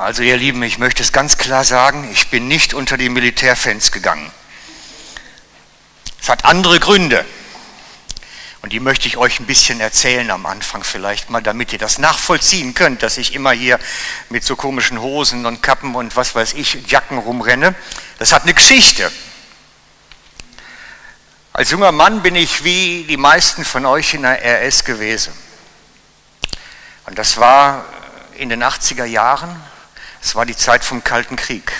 Also ihr Lieben, ich möchte es ganz klar sagen, ich bin nicht unter die Militärfans gegangen. Es hat andere Gründe. Und die möchte ich euch ein bisschen erzählen am Anfang vielleicht mal, damit ihr das nachvollziehen könnt, dass ich immer hier mit so komischen Hosen und Kappen und was weiß ich, Jacken rumrenne. Das hat eine Geschichte. Als junger Mann bin ich wie die meisten von euch in der RS gewesen. Und das war in den 80er Jahren, es war die Zeit vom Kalten Krieg.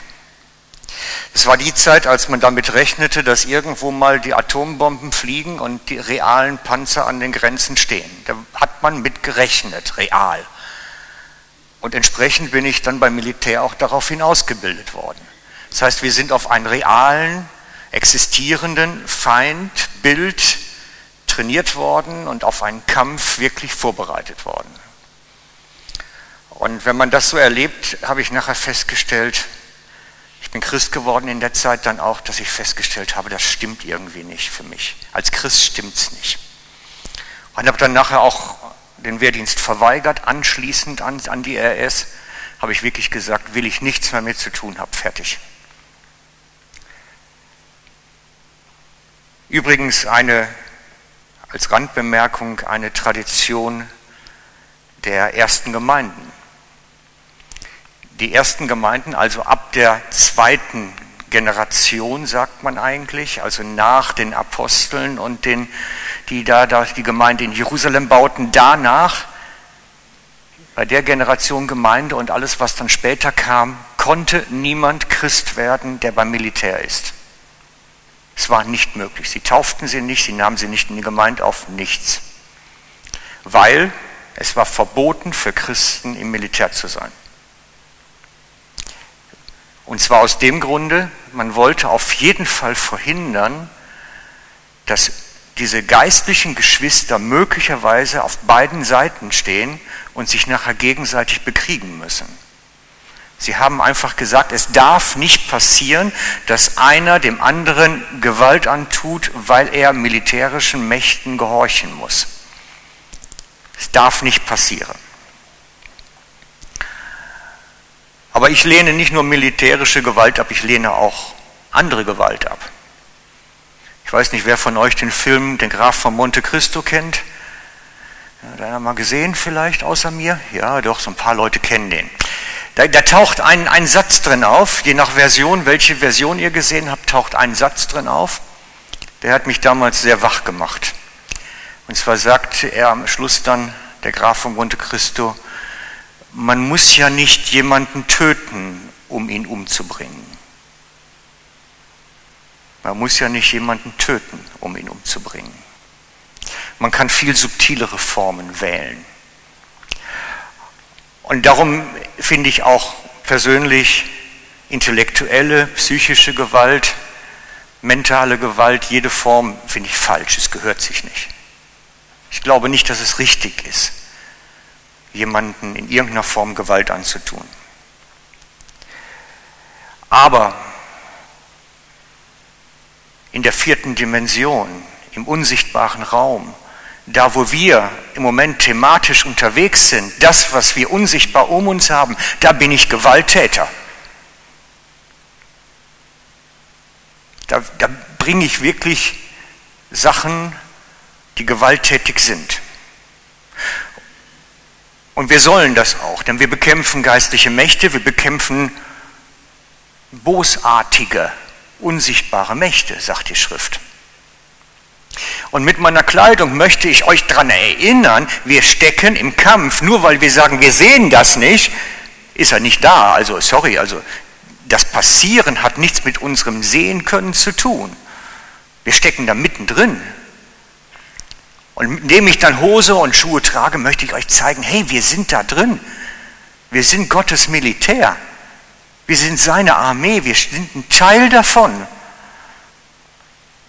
Es war die Zeit, als man damit rechnete, dass irgendwo mal die Atombomben fliegen und die realen Panzer an den Grenzen stehen. Da hat man mit gerechnet, real. Und entsprechend bin ich dann beim Militär auch daraufhin ausgebildet worden. Das heißt, wir sind auf einen realen, existierenden Feindbild trainiert worden und auf einen Kampf wirklich vorbereitet worden. Und wenn man das so erlebt, habe ich nachher festgestellt, ich bin Christ geworden in der Zeit dann auch, dass ich festgestellt habe, das stimmt irgendwie nicht für mich. Als Christ stimmt es nicht. Und habe dann nachher auch den Wehrdienst verweigert, anschließend an, an die RS, habe ich wirklich gesagt, will ich nichts mehr mit zu tun haben, fertig. Übrigens eine, als Randbemerkung, eine Tradition der ersten Gemeinden die ersten Gemeinden, also ab der zweiten Generation, sagt man eigentlich, also nach den Aposteln und den, die da, da die Gemeinde in Jerusalem bauten, danach, bei der Generation Gemeinde und alles, was dann später kam, konnte niemand Christ werden, der beim Militär ist. Es war nicht möglich. Sie tauften sie nicht, sie nahmen sie nicht in die Gemeinde auf, nichts. Weil es war verboten für Christen im Militär zu sein. Und zwar aus dem Grunde, man wollte auf jeden Fall verhindern, dass diese geistlichen Geschwister möglicherweise auf beiden Seiten stehen und sich nachher gegenseitig bekriegen müssen. Sie haben einfach gesagt, es darf nicht passieren, dass einer dem anderen Gewalt antut, weil er militärischen Mächten gehorchen muss. Es darf nicht passieren. Aber ich lehne nicht nur militärische Gewalt ab, ich lehne auch andere Gewalt ab. Ich weiß nicht, wer von euch den Film Den Graf von Monte Cristo kennt. Hat einer mal gesehen vielleicht außer mir? Ja, doch, so ein paar Leute kennen den. Da, da taucht ein, ein Satz drin auf, je nach Version, welche Version ihr gesehen habt, taucht ein Satz drin auf. Der hat mich damals sehr wach gemacht. Und zwar sagte er am Schluss dann, der Graf von Monte Cristo, man muss ja nicht jemanden töten, um ihn umzubringen. Man muss ja nicht jemanden töten, um ihn umzubringen. Man kann viel subtilere Formen wählen. Und darum finde ich auch persönlich intellektuelle, psychische Gewalt, mentale Gewalt, jede Form finde ich falsch, es gehört sich nicht. Ich glaube nicht, dass es richtig ist jemanden in irgendeiner Form Gewalt anzutun. Aber in der vierten Dimension, im unsichtbaren Raum, da wo wir im Moment thematisch unterwegs sind, das, was wir unsichtbar um uns haben, da bin ich Gewalttäter. Da, da bringe ich wirklich Sachen, die gewalttätig sind. Und wir sollen das auch, denn wir bekämpfen geistliche Mächte, wir bekämpfen bosartige, unsichtbare Mächte, sagt die Schrift. Und mit meiner Kleidung möchte ich euch daran erinnern, wir stecken im Kampf. Nur weil wir sagen, wir sehen das nicht, ist er nicht da. Also, sorry, also das Passieren hat nichts mit unserem Sehen können zu tun. Wir stecken da mittendrin. Und indem ich dann Hose und Schuhe trage, möchte ich euch zeigen, hey, wir sind da drin. Wir sind Gottes Militär. Wir sind seine Armee. Wir sind ein Teil davon.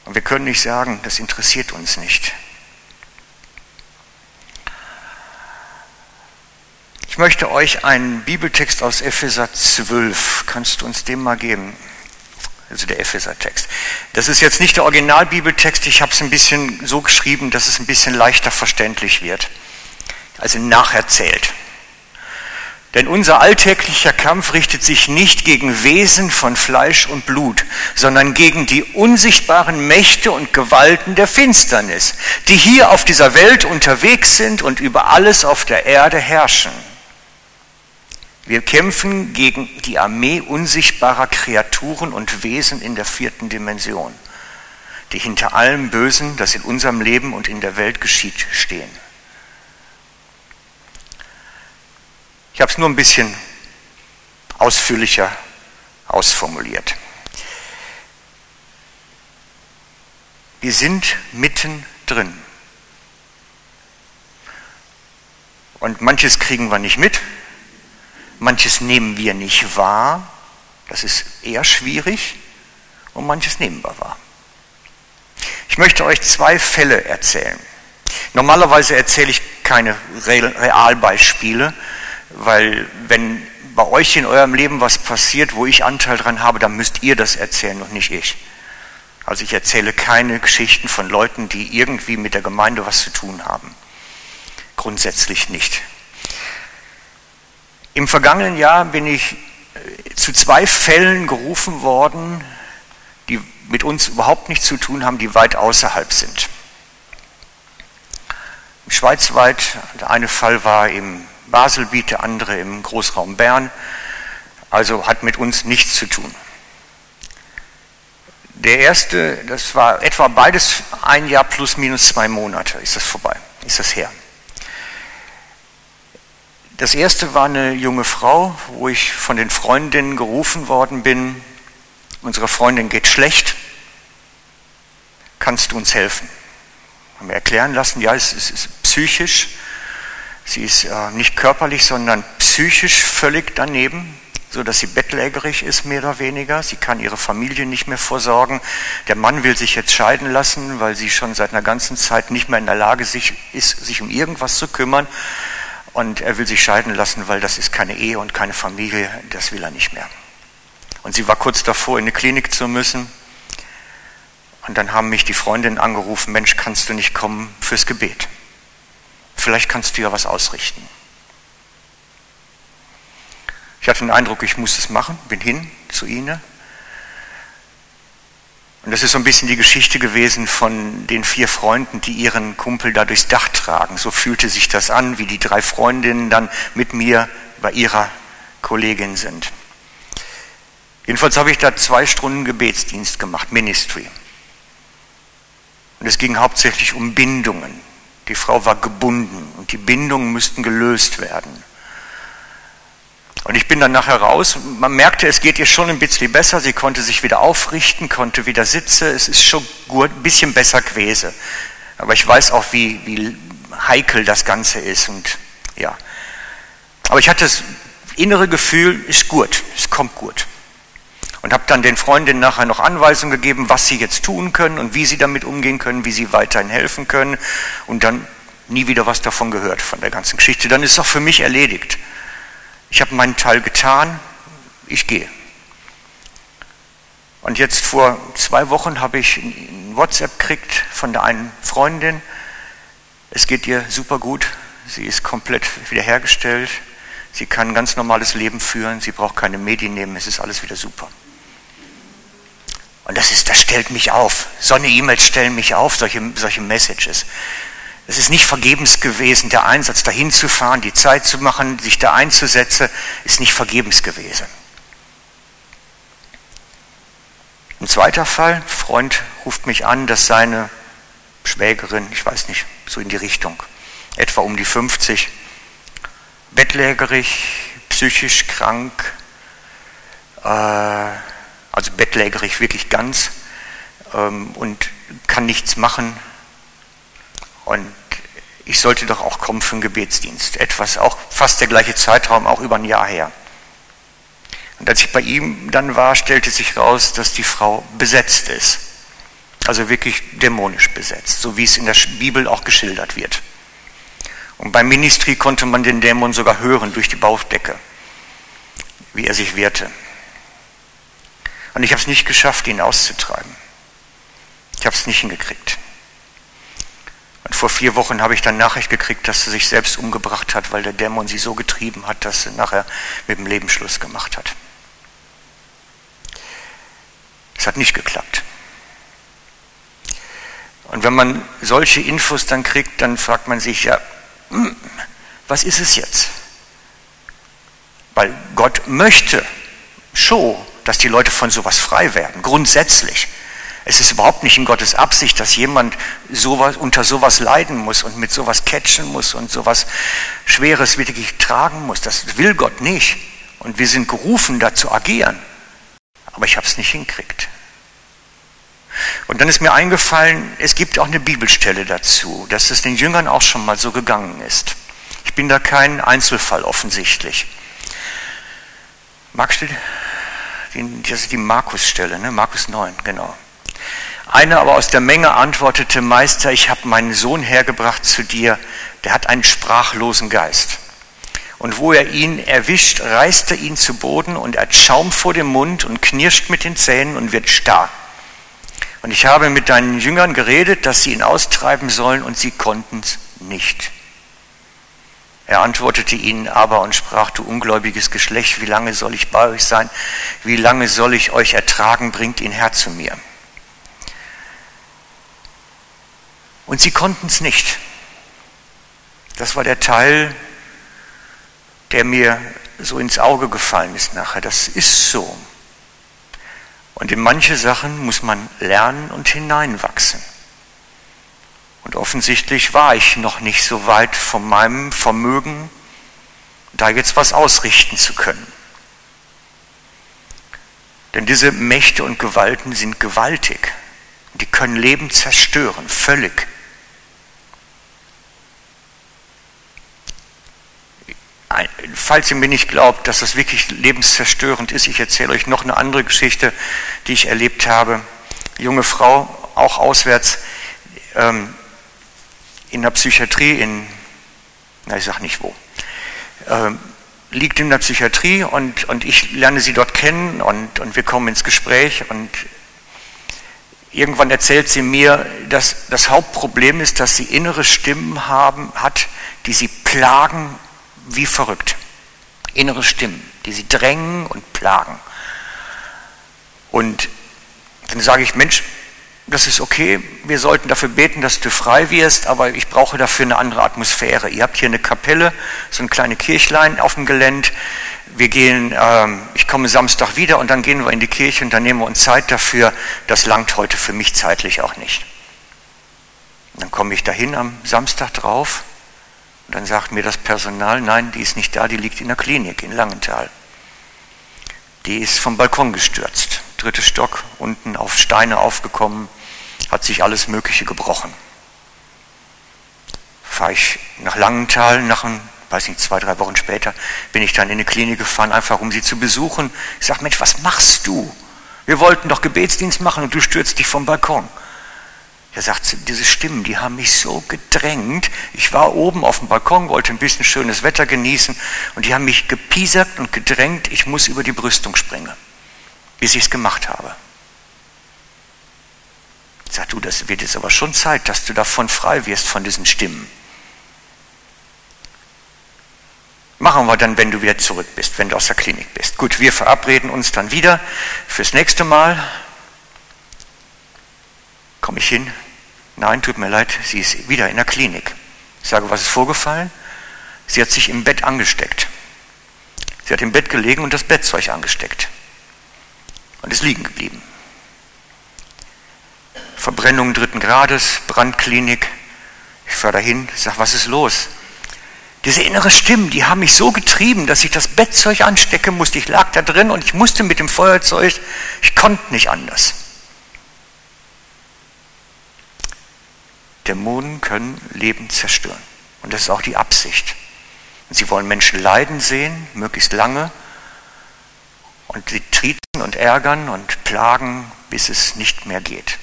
Und wir können nicht sagen, das interessiert uns nicht. Ich möchte euch einen Bibeltext aus Epheser 12, kannst du uns den mal geben? Also der Epheser-Text. Das ist jetzt nicht der Originalbibeltext, ich habe es ein bisschen so geschrieben, dass es ein bisschen leichter verständlich wird, also nacherzählt. Denn unser alltäglicher Kampf richtet sich nicht gegen Wesen von Fleisch und Blut, sondern gegen die unsichtbaren Mächte und Gewalten der Finsternis, die hier auf dieser Welt unterwegs sind und über alles auf der Erde herrschen. Wir kämpfen gegen die Armee unsichtbarer Kreaturen und Wesen in der vierten Dimension, die hinter allem Bösen, das in unserem Leben und in der Welt geschieht, stehen. Ich habe es nur ein bisschen ausführlicher ausformuliert. Wir sind mittendrin. Und manches kriegen wir nicht mit, manches nehmen wir nicht wahr, das ist eher schwierig, und manches nehmen wir wahr. Ich möchte euch zwei Fälle erzählen. Normalerweise erzähle ich keine Realbeispiele, weil wenn bei euch in eurem Leben was passiert, wo ich Anteil dran habe, dann müsst ihr das erzählen und nicht ich. Also ich erzähle keine Geschichten von Leuten, die irgendwie mit der Gemeinde was zu tun haben. Grundsätzlich nicht. Im vergangenen Jahr bin ich äh, zu zwei Fällen gerufen worden, die mit uns überhaupt nichts zu tun haben, die weit außerhalb sind. Schweizweit, der eine Fall war im Baselbiet, der andere im Großraum Bern. Also hat mit uns nichts zu tun. Der erste, das war etwa beides ein Jahr plus minus zwei Monate, ist das vorbei, ist das her. Das erste war eine junge Frau, wo ich von den Freundinnen gerufen worden bin. Unsere Freundin geht schlecht. Kannst du uns helfen? Haben wir erklären lassen, ja, es ist psychisch. Sie ist äh, nicht körperlich, sondern psychisch völlig daneben, so dass sie bettlägerig ist, mehr oder weniger. Sie kann ihre Familie nicht mehr vorsorgen. Der Mann will sich jetzt scheiden lassen, weil sie schon seit einer ganzen Zeit nicht mehr in der Lage ist, sich um irgendwas zu kümmern. Und er will sich scheiden lassen, weil das ist keine Ehe und keine Familie, das will er nicht mehr. Und sie war kurz davor, in eine Klinik zu müssen. Und dann haben mich die Freundinnen angerufen, Mensch, kannst du nicht kommen fürs Gebet? Vielleicht kannst du ja was ausrichten. Ich hatte den Eindruck, ich muss es machen, bin hin zu ihnen. Und das ist so ein bisschen die Geschichte gewesen von den vier Freunden, die ihren Kumpel da durchs Dach tragen. So fühlte sich das an, wie die drei Freundinnen dann mit mir bei ihrer Kollegin sind. Jedenfalls habe ich da zwei Stunden Gebetsdienst gemacht, Ministry. Und es ging hauptsächlich um Bindungen, die Frau war gebunden und die Bindungen müssten gelöst werden. Und ich bin dann nachher raus. Man merkte, es geht ihr schon ein bisschen besser. Sie konnte sich wieder aufrichten, konnte wieder sitzen. Es ist schon gut, ein bisschen besser gewesen. Aber ich weiß auch, wie, wie heikel das Ganze ist. Und ja. Aber ich hatte das innere Gefühl, ist gut, es kommt gut und habe dann den Freundinnen nachher noch Anweisungen gegeben, was sie jetzt tun können und wie sie damit umgehen können, wie sie weiterhin helfen können und dann nie wieder was davon gehört von der ganzen Geschichte. Dann ist es auch für mich erledigt. Ich habe meinen Teil getan, ich gehe. Und jetzt vor zwei Wochen habe ich ein WhatsApp gekriegt von der einen Freundin. Es geht ihr super gut. Sie ist komplett wiederhergestellt. Sie kann ein ganz normales Leben führen. Sie braucht keine Medien nehmen. Es ist alles wieder super. Und das ist, das stellt mich auf. So eine E-Mails stellen mich auf, solche, solche Messages. Es ist nicht vergebens gewesen, der Einsatz dahin zu fahren, die Zeit zu machen, sich da einzusetzen, ist nicht vergebens gewesen. Ein zweiter Fall, Freund ruft mich an, dass seine Schwägerin, ich weiß nicht, so in die Richtung, etwa um die 50, bettlägerig, psychisch krank, äh, also bettlägerig wirklich ganz ähm, und kann nichts machen. Und ich sollte doch auch kommen für einen Gebetsdienst. Etwas, auch fast der gleiche Zeitraum, auch über ein Jahr her. Und als ich bei ihm dann war, stellte sich raus, dass die Frau besetzt ist. Also wirklich dämonisch besetzt, so wie es in der Bibel auch geschildert wird. Und beim Ministry konnte man den Dämon sogar hören durch die Bauchdecke, wie er sich wehrte. Und ich habe es nicht geschafft, ihn auszutreiben. Ich habe es nicht hingekriegt. Und vor vier Wochen habe ich dann Nachricht gekriegt, dass sie sich selbst umgebracht hat, weil der Dämon sie so getrieben hat, dass sie nachher mit dem Leben Schluss gemacht hat. Es hat nicht geklappt. Und wenn man solche Infos dann kriegt, dann fragt man sich ja, hm, was ist es jetzt? Weil Gott möchte schon, dass die Leute von sowas frei werden, grundsätzlich. Es ist überhaupt nicht in Gottes Absicht, dass jemand sowas, unter sowas leiden muss und mit sowas catchen muss und sowas Schweres wirklich tragen muss. Das will Gott nicht. Und wir sind gerufen, da zu agieren. Aber ich habe es nicht hinkriegt. Und dann ist mir eingefallen, es gibt auch eine Bibelstelle dazu, dass es den Jüngern auch schon mal so gegangen ist. Ich bin da kein Einzelfall offensichtlich. Magst du die, das die Markus-Stelle, ne? Markus 9, genau. Einer aber aus der Menge antwortete, Meister, ich habe meinen Sohn hergebracht zu dir, der hat einen sprachlosen Geist. Und wo er ihn erwischt, reißt er ihn zu Boden und er hat Schaum vor dem Mund und knirscht mit den Zähnen und wird starr. Und ich habe mit deinen Jüngern geredet, dass sie ihn austreiben sollen und sie konnten es nicht. Er antwortete ihnen aber und sprach, du ungläubiges Geschlecht, wie lange soll ich bei euch sein? Wie lange soll ich euch ertragen? Bringt ihn her zu mir. Und sie konnten es nicht. Das war der Teil, der mir so ins Auge gefallen ist nachher. Das ist so. Und in manche Sachen muss man lernen und hineinwachsen. Und offensichtlich war ich noch nicht so weit von meinem Vermögen, da jetzt was ausrichten zu können. Denn diese Mächte und Gewalten sind gewaltig. Die können Leben zerstören, völlig. falls ihr mir nicht glaubt, dass das wirklich lebenszerstörend ist, ich erzähle euch noch eine andere Geschichte, die ich erlebt habe. Junge Frau, auch auswärts, ähm, in der Psychiatrie in, na ich sag nicht wo, ähm, liegt in der Psychiatrie und, und ich lerne sie dort kennen und, und wir kommen ins Gespräch und irgendwann erzählt sie mir, dass das Hauptproblem ist, dass sie innere Stimmen haben, hat, die sie plagen wie verrückt. Innere Stimmen, die sie drängen und plagen. Und dann sage ich, Mensch, das ist okay, wir sollten dafür beten, dass du frei wirst, aber ich brauche dafür eine andere Atmosphäre. Ihr habt hier eine Kapelle, so ein kleines Kirchlein auf dem Gelände. Wir gehen, ähm, ich komme Samstag wieder und dann gehen wir in die Kirche und dann nehmen wir uns Zeit dafür. Das langt heute für mich zeitlich auch nicht. Und dann komme ich dahin am Samstag drauf und dann sagt mir das Personal, nein, die ist nicht da, die liegt in der Klinik in Langenthal. Die ist vom Balkon gestürzt, dritter Stock, unten auf Steine aufgekommen, hat sich alles Mögliche gebrochen. Fahre ich nach Langenthal, nach ein, weiß nicht, zwei, drei Wochen später, bin ich dann in die Klinik gefahren, einfach um sie zu besuchen. Ich sage, Mensch, was machst du? Wir wollten doch Gebetsdienst machen und du stürzt dich vom Balkon. Er sagt, diese Stimmen, die haben mich so gedrängt. Ich war oben auf dem Balkon, wollte ein bisschen schönes Wetter genießen und die haben mich gepiesackt und gedrängt, ich muss über die Brüstung springen, bis ich es gemacht habe. Sag du, das wird jetzt aber schon Zeit, dass du davon frei wirst, von diesen Stimmen. Machen wir dann, wenn du wieder zurück bist, wenn du aus der Klinik bist. Gut, wir verabreden uns dann wieder fürs nächste Mal. Komme ich hin? Nein, tut mir leid, sie ist wieder in der Klinik. Ich sage, was ist vorgefallen? Sie hat sich im Bett angesteckt. Sie hat im Bett gelegen und das Bettzeug angesteckt. Und ist liegen geblieben. Verbrennung dritten Grades, Brandklinik. Ich fahre dahin, sage, was ist los? Diese innere Stimmen, die haben mich so getrieben, dass ich das Bettzeug anstecken musste. Ich lag da drin und ich musste mit dem Feuerzeug, ich konnte nicht anders. Dämonen können Leben zerstören. Und das ist auch die Absicht. Und sie wollen Menschen leiden sehen, möglichst lange. Und sie triezen und ärgern und plagen, bis es nicht mehr geht.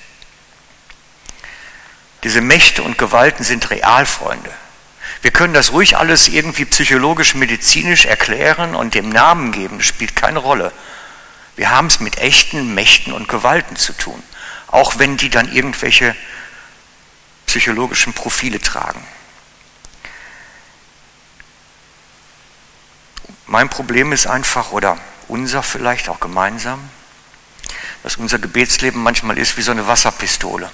Diese Mächte und Gewalten sind Realfreunde. Wir können das ruhig alles irgendwie psychologisch, medizinisch erklären und dem Namen geben. Das spielt keine Rolle. Wir haben es mit echten Mächten und Gewalten zu tun. Auch wenn die dann irgendwelche psychologischen Profile tragen. Mein Problem ist einfach, oder unser vielleicht auch gemeinsam, dass unser Gebetsleben manchmal ist wie so eine Wasserpistole.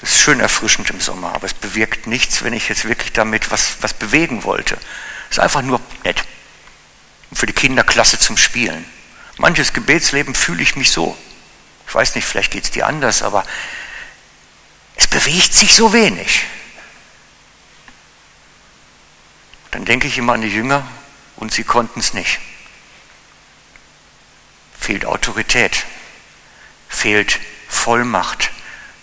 Das ist schön erfrischend im Sommer, aber es bewirkt nichts, wenn ich jetzt wirklich damit was, was bewegen wollte. Es ist einfach nur nett. für die Kinder klasse zum Spielen. Manches Gebetsleben fühle ich mich so. Ich weiß nicht, vielleicht geht es dir anders, aber es bewegt sich so wenig. Dann denke ich immer an die Jünger und sie konnten es nicht. Fehlt Autorität, fehlt Vollmacht,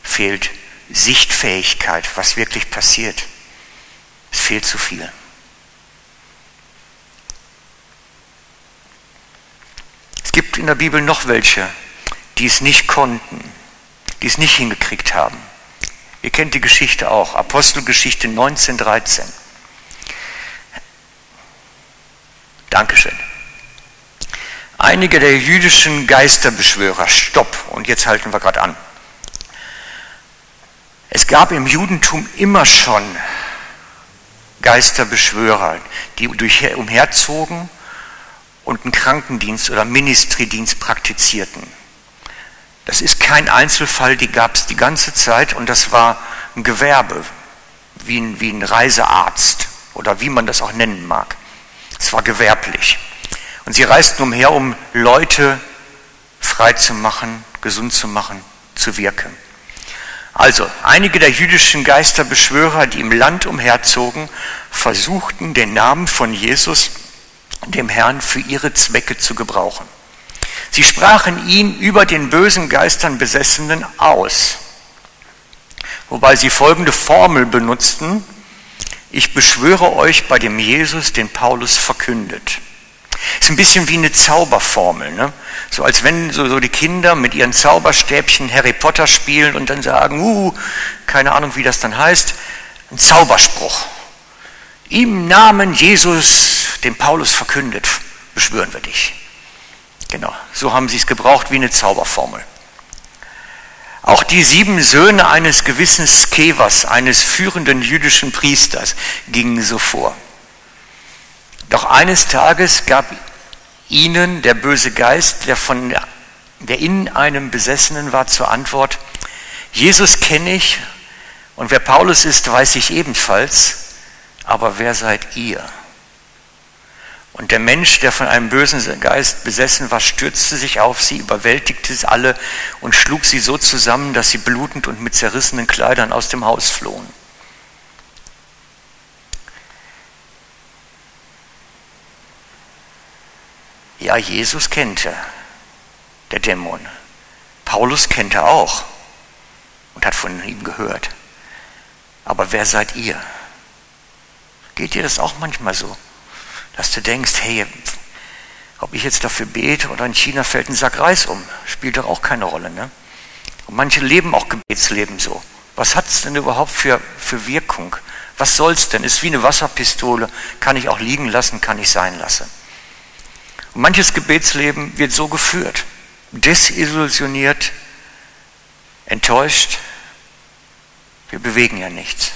fehlt Sichtfähigkeit, was wirklich passiert. Es fehlt zu viel. Es gibt in der Bibel noch welche, die es nicht konnten, die es nicht hingekriegt haben. Ihr kennt die Geschichte auch, Apostelgeschichte 1913. Dankeschön. Einige der jüdischen Geisterbeschwörer, stopp, und jetzt halten wir gerade an. Es gab im Judentum immer schon Geisterbeschwörer, die umherzogen und einen Krankendienst oder Ministriedienst praktizierten. Das ist kein Einzelfall, die gab es die ganze Zeit und das war ein Gewerbe, wie ein, wie ein Reisearzt oder wie man das auch nennen mag. Es war gewerblich. Und sie reisten umher, um Leute frei zu machen, gesund zu machen, zu wirken. Also, einige der jüdischen Geisterbeschwörer, die im Land umherzogen, versuchten den Namen von Jesus, dem Herrn, für ihre Zwecke zu gebrauchen. Sie sprachen ihn über den bösen Geistern Besessenen aus, wobei sie folgende Formel benutzten, ich beschwöre euch bei dem Jesus, den Paulus verkündet. Ist ein bisschen wie eine Zauberformel, ne? So als wenn so, so die Kinder mit ihren Zauberstäbchen Harry Potter spielen und dann sagen, uh, keine Ahnung, wie das dann heißt, ein Zauberspruch. Im Namen Jesus, den Paulus verkündet, beschwören wir dich. Genau, so haben sie es gebraucht wie eine Zauberformel. Auch die sieben Söhne eines gewissen Skevas, eines führenden jüdischen Priesters, gingen so vor. Doch eines Tages gab ihnen der böse Geist, der, von, der in einem Besessenen war, zur Antwort, Jesus kenne ich und wer Paulus ist, weiß ich ebenfalls, aber wer seid ihr? Und der Mensch, der von einem bösen Geist besessen war, stürzte sich auf sie, überwältigte sie alle und schlug sie so zusammen, dass sie blutend und mit zerrissenen Kleidern aus dem Haus flohen. Ja, Jesus kennt er, der Dämon. Paulus kennt er auch und hat von ihm gehört. Aber wer seid ihr? Geht dir das auch manchmal so? Dass du denkst, hey, ob ich jetzt dafür bete oder in China fällt ein Sack Reis um, spielt doch auch keine Rolle. Ne? Und manche leben auch Gebetsleben so. Was hat es denn überhaupt für, für Wirkung? Was soll es denn? Ist wie eine Wasserpistole, kann ich auch liegen lassen, kann ich sein lassen. Manches Gebetsleben wird so geführt, desillusioniert, enttäuscht. Wir bewegen ja nichts.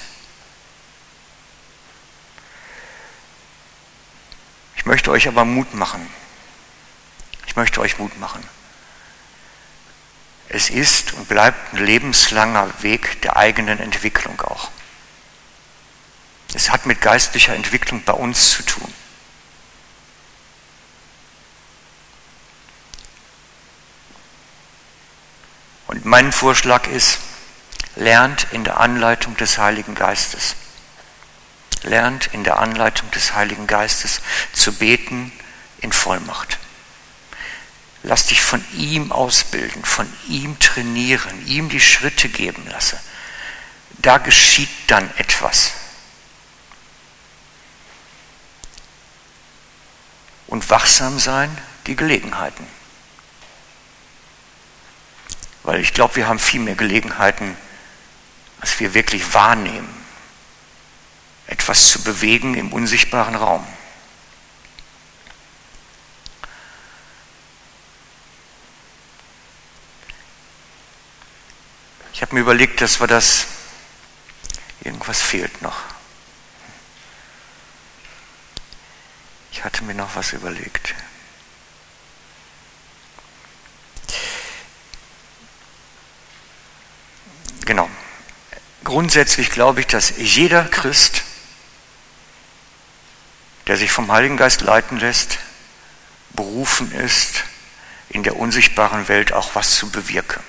Ich möchte euch aber Mut machen. Ich möchte euch Mut machen. Es ist und bleibt ein lebenslanger Weg der eigenen Entwicklung auch. Es hat mit geistlicher Entwicklung bei uns zu tun. Und mein Vorschlag ist, lernt in der Anleitung des Heiligen Geistes. Lernt in der Anleitung des Heiligen Geistes zu beten in Vollmacht. Lass dich von ihm ausbilden, von ihm trainieren, ihm die Schritte geben lasse. Da geschieht dann etwas. Und wachsam sein, die Gelegenheiten. Weil ich glaube, wir haben viel mehr Gelegenheiten, als wir wirklich wahrnehmen, etwas zu bewegen im unsichtbaren Raum. Ich habe mir überlegt, dass wir das Irgendwas fehlt noch. Ich hatte mir noch was überlegt. Genau. Grundsätzlich glaube ich, dass jeder Christ, der sich vom Heiligen Geist leiten lässt, berufen ist, in der unsichtbaren Welt auch was zu bewirken.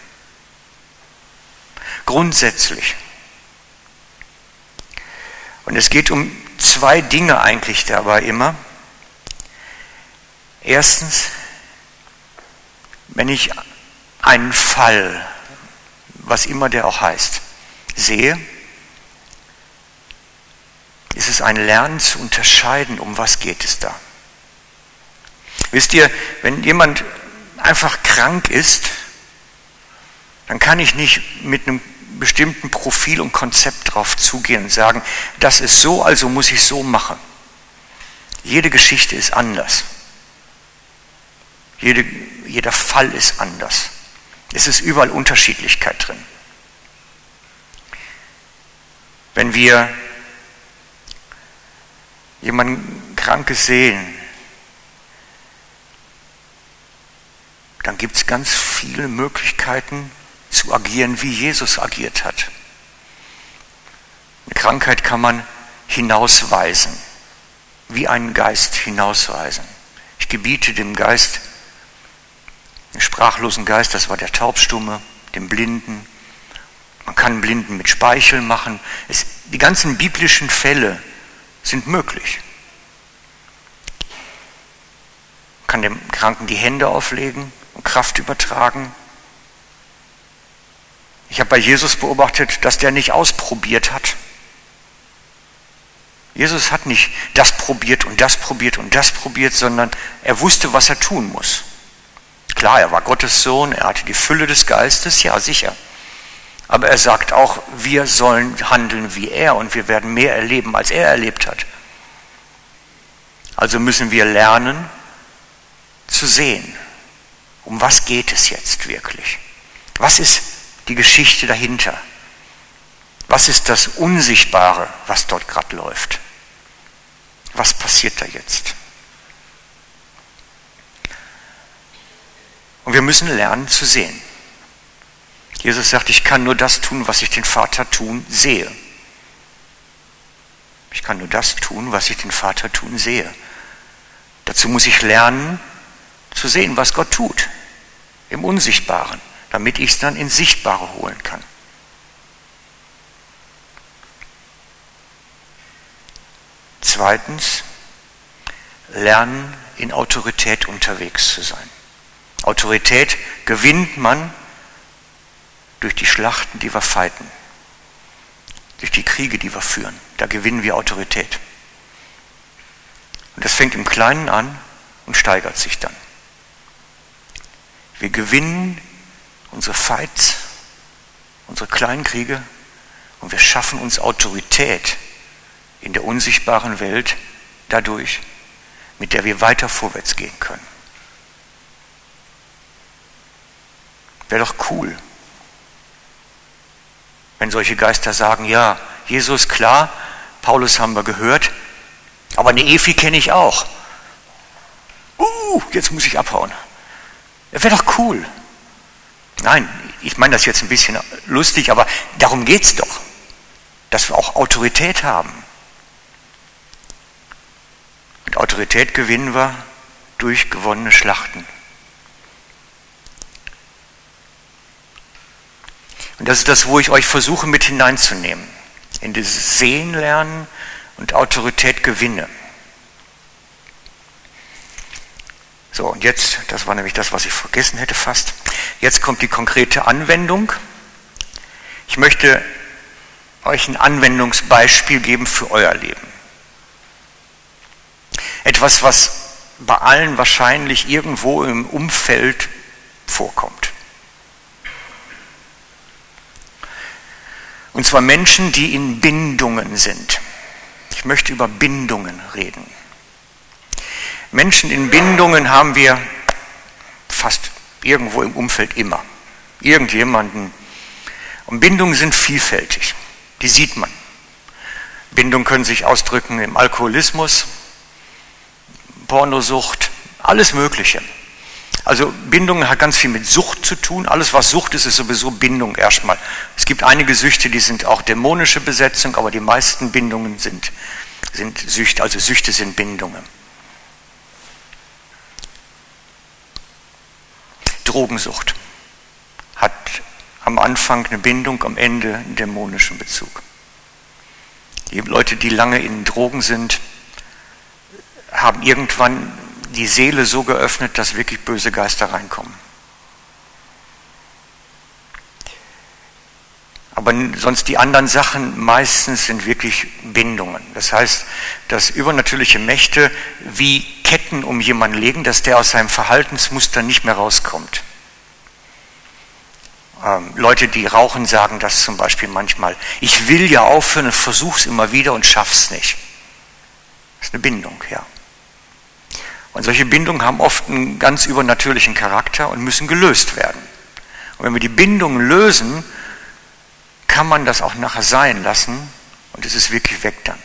Grundsätzlich. Und es geht um zwei Dinge eigentlich dabei immer. Erstens, wenn ich einen Fall, was immer der auch heißt, sehe, ist es ein Lernen zu unterscheiden, um was geht es da. Wisst ihr, wenn jemand einfach krank ist, dann kann ich nicht mit einem bestimmten Profil und Konzept drauf zugehen und sagen, das ist so, also muss ich so machen. Jede Geschichte ist anders. Jede, jeder Fall ist anders. Es ist überall Unterschiedlichkeit drin. Wenn wir jemanden Krankes sehen, dann gibt es ganz viele Möglichkeiten zu agieren, wie Jesus agiert hat. Eine Krankheit kann man hinausweisen, wie einen Geist hinausweisen. Ich gebiete dem Geist, sprachlosen Geist, das war der Taubstumme, dem Blinden. Man kann Blinden mit Speichel machen. Es, die ganzen biblischen Fälle sind möglich. Man kann dem Kranken die Hände auflegen und Kraft übertragen. Ich habe bei Jesus beobachtet, dass der nicht ausprobiert hat. Jesus hat nicht das probiert und das probiert und das probiert, sondern er wusste, was er tun muss. Klar, er war Gottes Sohn, er hatte die Fülle des Geistes, ja sicher. Aber er sagt auch, wir sollen handeln wie er und wir werden mehr erleben, als er erlebt hat. Also müssen wir lernen zu sehen, um was geht es jetzt wirklich. Was ist die Geschichte dahinter? Was ist das Unsichtbare, was dort gerade läuft? Was passiert da jetzt? Und wir müssen lernen zu sehen. Jesus sagt, ich kann nur das tun, was ich den Vater tun sehe. Ich kann nur das tun, was ich den Vater tun sehe. Dazu muss ich lernen zu sehen, was Gott tut im Unsichtbaren damit ich es dann ins Sichtbare holen kann. Zweitens, lernen, in Autorität unterwegs zu sein. Autorität gewinnt man durch die Schlachten, die wir feiten, durch die Kriege, die wir führen. Da gewinnen wir Autorität. Und das fängt im Kleinen an und steigert sich dann. Wir gewinnen unsere Fights, unsere kleinen Kriege und wir schaffen uns Autorität in der unsichtbaren Welt dadurch, mit der wir weiter vorwärts gehen können. Wäre doch cool, wenn solche Geister sagen, ja, Jesus klar, Paulus haben wir gehört, aber eine Efi kenne ich auch. Uh, jetzt muss ich abhauen. Wäre doch cool. Nein, ich meine das jetzt ein bisschen lustig, aber darum geht es doch, dass wir auch Autorität haben. Und Autorität gewinnen wir durch gewonnene Schlachten. Und das ist das, wo ich euch versuche mit hineinzunehmen. In dieses Sehen lernen und Autorität gewinne. So, und jetzt, das war nämlich das, was ich vergessen hätte fast. Jetzt kommt die konkrete Anwendung. Ich möchte euch ein Anwendungsbeispiel geben für euer Leben. Etwas, was bei allen wahrscheinlich irgendwo im Umfeld vorkommt. Und zwar Menschen, die in Bindungen sind. Ich möchte über Bindungen reden. Menschen in Bindungen haben wir fast irgendwo im Umfeld immer. Irgendjemanden. Und Bindungen sind vielfältig. Die sieht man. Bindung können sich ausdrücken im Alkoholismus, Pornosucht, alles Mögliche. Also Bindung hat ganz viel mit Sucht zu tun. Alles, was Sucht ist, ist sowieso Bindung erstmal. Es gibt einige Süchte, die sind auch dämonische Besetzung, aber die meisten Bindungen sind, sind Süchte, also Süchte sind Bindungen. Drogensucht hat am Anfang eine Bindung, am Ende einen dämonischen Bezug. Die Leute, die lange in Drogen sind, haben irgendwann die Seele so geöffnet, dass wirklich böse Geister reinkommen. Aber sonst die anderen Sachen meistens sind wirklich Bindungen. Das heißt, dass übernatürliche Mächte wie Ketten um jemanden legen, dass der aus seinem Verhaltensmuster nicht mehr rauskommt. Ähm, Leute, die rauchen, sagen das zum Beispiel manchmal. Ich will ja aufhören und versuche es immer wieder und schaff's nicht. Das ist eine Bindung, ja. Und solche Bindungen haben oft einen ganz übernatürlichen Charakter und müssen gelöst werden. Und wenn wir die Bindungen lösen, kann man das auch nachher sein lassen und es ist wirklich weg dann.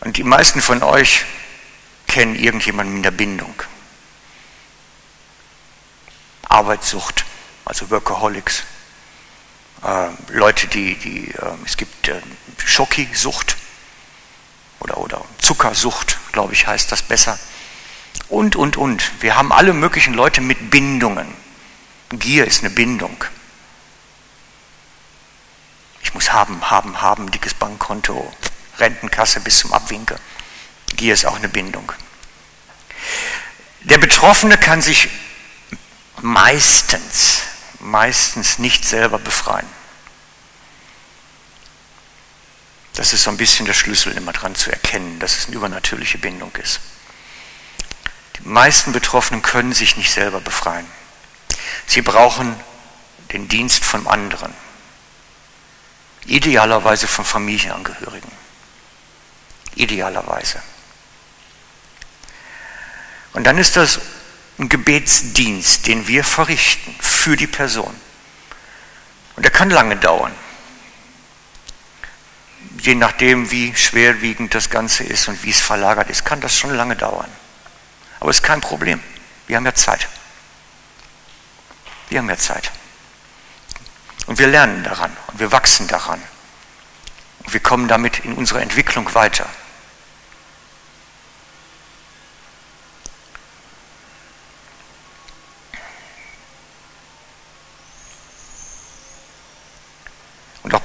Und die meisten von euch kennen irgendjemanden in der Bindung. Arbeitssucht, also Workaholics. Äh, Leute, die, die äh, es gibt äh, Schoki-Sucht oder, oder Zuckersucht, glaube ich, heißt das besser. Und, und, und. Wir haben alle möglichen Leute mit Bindungen. Gier ist eine Bindung. Ich muss haben, haben, haben, dickes Bankkonto, Rentenkasse bis zum Abwinke. Gier ist auch eine Bindung. Der Betroffene kann sich meistens, meistens nicht selber befreien. Das ist so ein bisschen der Schlüssel immer dran zu erkennen, dass es eine übernatürliche Bindung ist. Die meisten Betroffenen können sich nicht selber befreien. Sie brauchen den Dienst von anderen, idealerweise von Familienangehörigen. Idealerweise. Und dann ist das ein Gebetsdienst, den wir verrichten für die Person. Und der kann lange dauern je nachdem, wie schwerwiegend das Ganze ist und wie es verlagert ist, kann das schon lange dauern. Aber es ist kein Problem. Wir haben ja Zeit. Wir haben ja Zeit. Und wir lernen daran und wir wachsen daran. Und wir kommen damit in unserer Entwicklung weiter.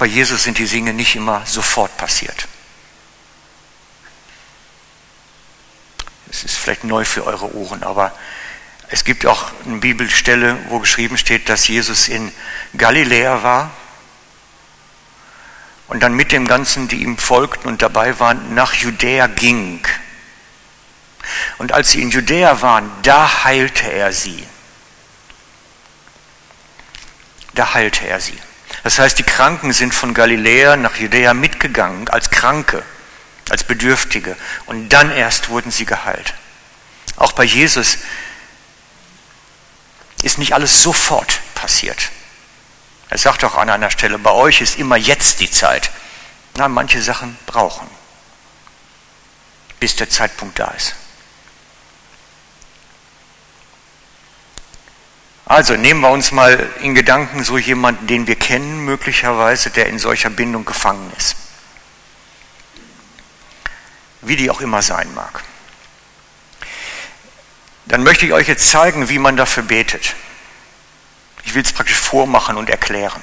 Bei Jesus sind die Dinge nicht immer sofort passiert. Es ist vielleicht neu für eure Ohren, aber es gibt auch eine Bibelstelle, wo geschrieben steht, dass Jesus in Galiläa war und dann mit dem Ganzen, die ihm folgten und dabei waren, nach Judäa ging. Und als sie in Judäa waren, da heilte er sie. Da heilte er sie. Das heißt, die Kranken sind von Galiläa nach Judäa mitgegangen als Kranke, als Bedürftige. Und dann erst wurden sie geheilt. Auch bei Jesus ist nicht alles sofort passiert. Er sagt auch an einer Stelle, bei euch ist immer jetzt die Zeit. Na, manche Sachen brauchen, bis der Zeitpunkt da ist. Also nehmen wir uns mal in Gedanken so jemanden, den wir kennen, möglicherweise, der in solcher Bindung gefangen ist. Wie die auch immer sein mag. Dann möchte ich euch jetzt zeigen, wie man dafür betet. Ich will es praktisch vormachen und erklären,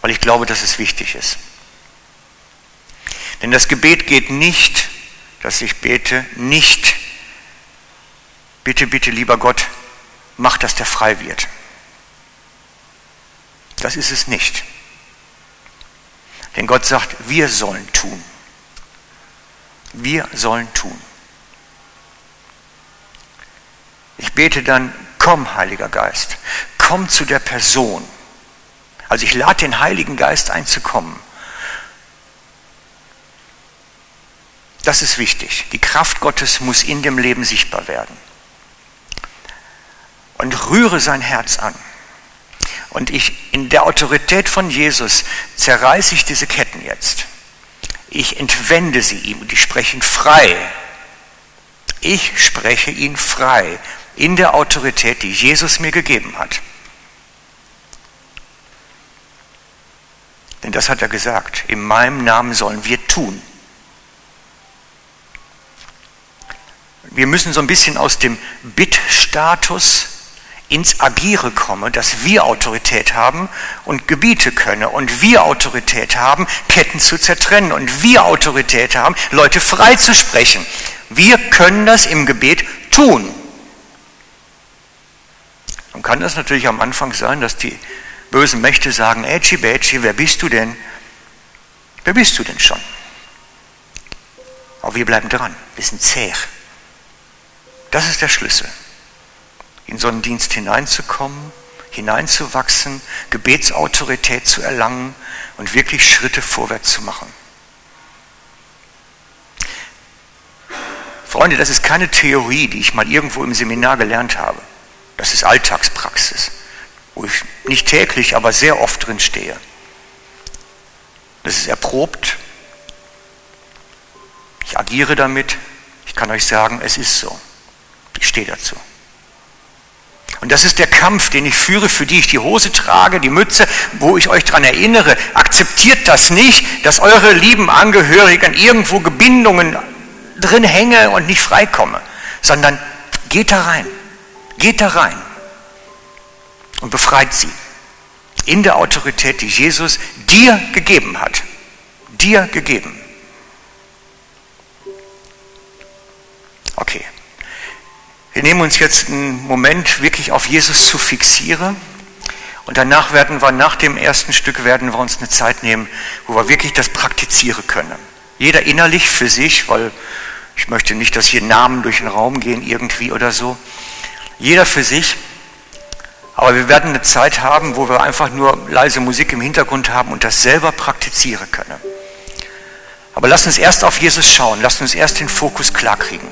weil ich glaube, dass es wichtig ist. Denn das Gebet geht nicht, dass ich bete, nicht, bitte, bitte, lieber Gott, macht, dass der frei wird. Das ist es nicht. Denn Gott sagt, wir sollen tun. Wir sollen tun. Ich bete dann, komm, Heiliger Geist, komm zu der Person. Also ich lade den Heiligen Geist einzukommen. Das ist wichtig. Die Kraft Gottes muss in dem Leben sichtbar werden und rühre sein Herz an. Und ich, in der Autorität von Jesus zerreiße ich diese Ketten jetzt. Ich entwende sie ihm und ich spreche ihn frei. Ich spreche ihn frei in der Autorität, die Jesus mir gegeben hat. Denn das hat er gesagt. In meinem Namen sollen wir tun. Wir müssen so ein bisschen aus dem Bittstatus ins Agiere kommen, dass wir Autorität haben und Gebiete können und wir Autorität haben, Ketten zu zertrennen und wir Autorität haben, Leute freizusprechen. Wir können das im Gebet tun. Dann kann das natürlich am Anfang sein, dass die bösen Mächte sagen, Ätschi, Bätschi, wer bist du denn? Wer bist du denn schon? Aber wir bleiben dran, wir sind zäh. Das ist der Schlüssel. In so einen Dienst hineinzukommen, hineinzuwachsen, Gebetsautorität zu erlangen und wirklich Schritte vorwärts zu machen. Freunde, das ist keine Theorie, die ich mal irgendwo im Seminar gelernt habe. Das ist Alltagspraxis, wo ich nicht täglich, aber sehr oft drin stehe. Das ist erprobt. Ich agiere damit. Ich kann euch sagen, es ist so. Ich stehe dazu. Und das ist der Kampf, den ich führe, für die ich die Hose trage, die Mütze, wo ich euch daran erinnere. Akzeptiert das nicht, dass eure lieben Angehörigen irgendwo Gebindungen drin hänge und nicht freikomme, sondern geht da rein. Geht da rein und befreit sie. In der Autorität, die Jesus dir gegeben hat. Dir gegeben. Okay. Wir nehmen uns jetzt einen Moment wirklich auf Jesus zu fixieren. Und danach werden wir, nach dem ersten Stück, werden wir uns eine Zeit nehmen, wo wir wirklich das praktizieren können. Jeder innerlich für sich, weil ich möchte nicht, dass hier Namen durch den Raum gehen irgendwie oder so. Jeder für sich. Aber wir werden eine Zeit haben, wo wir einfach nur leise Musik im Hintergrund haben und das selber praktizieren können. Aber lasst uns erst auf Jesus schauen. Lasst uns erst den Fokus klar kriegen.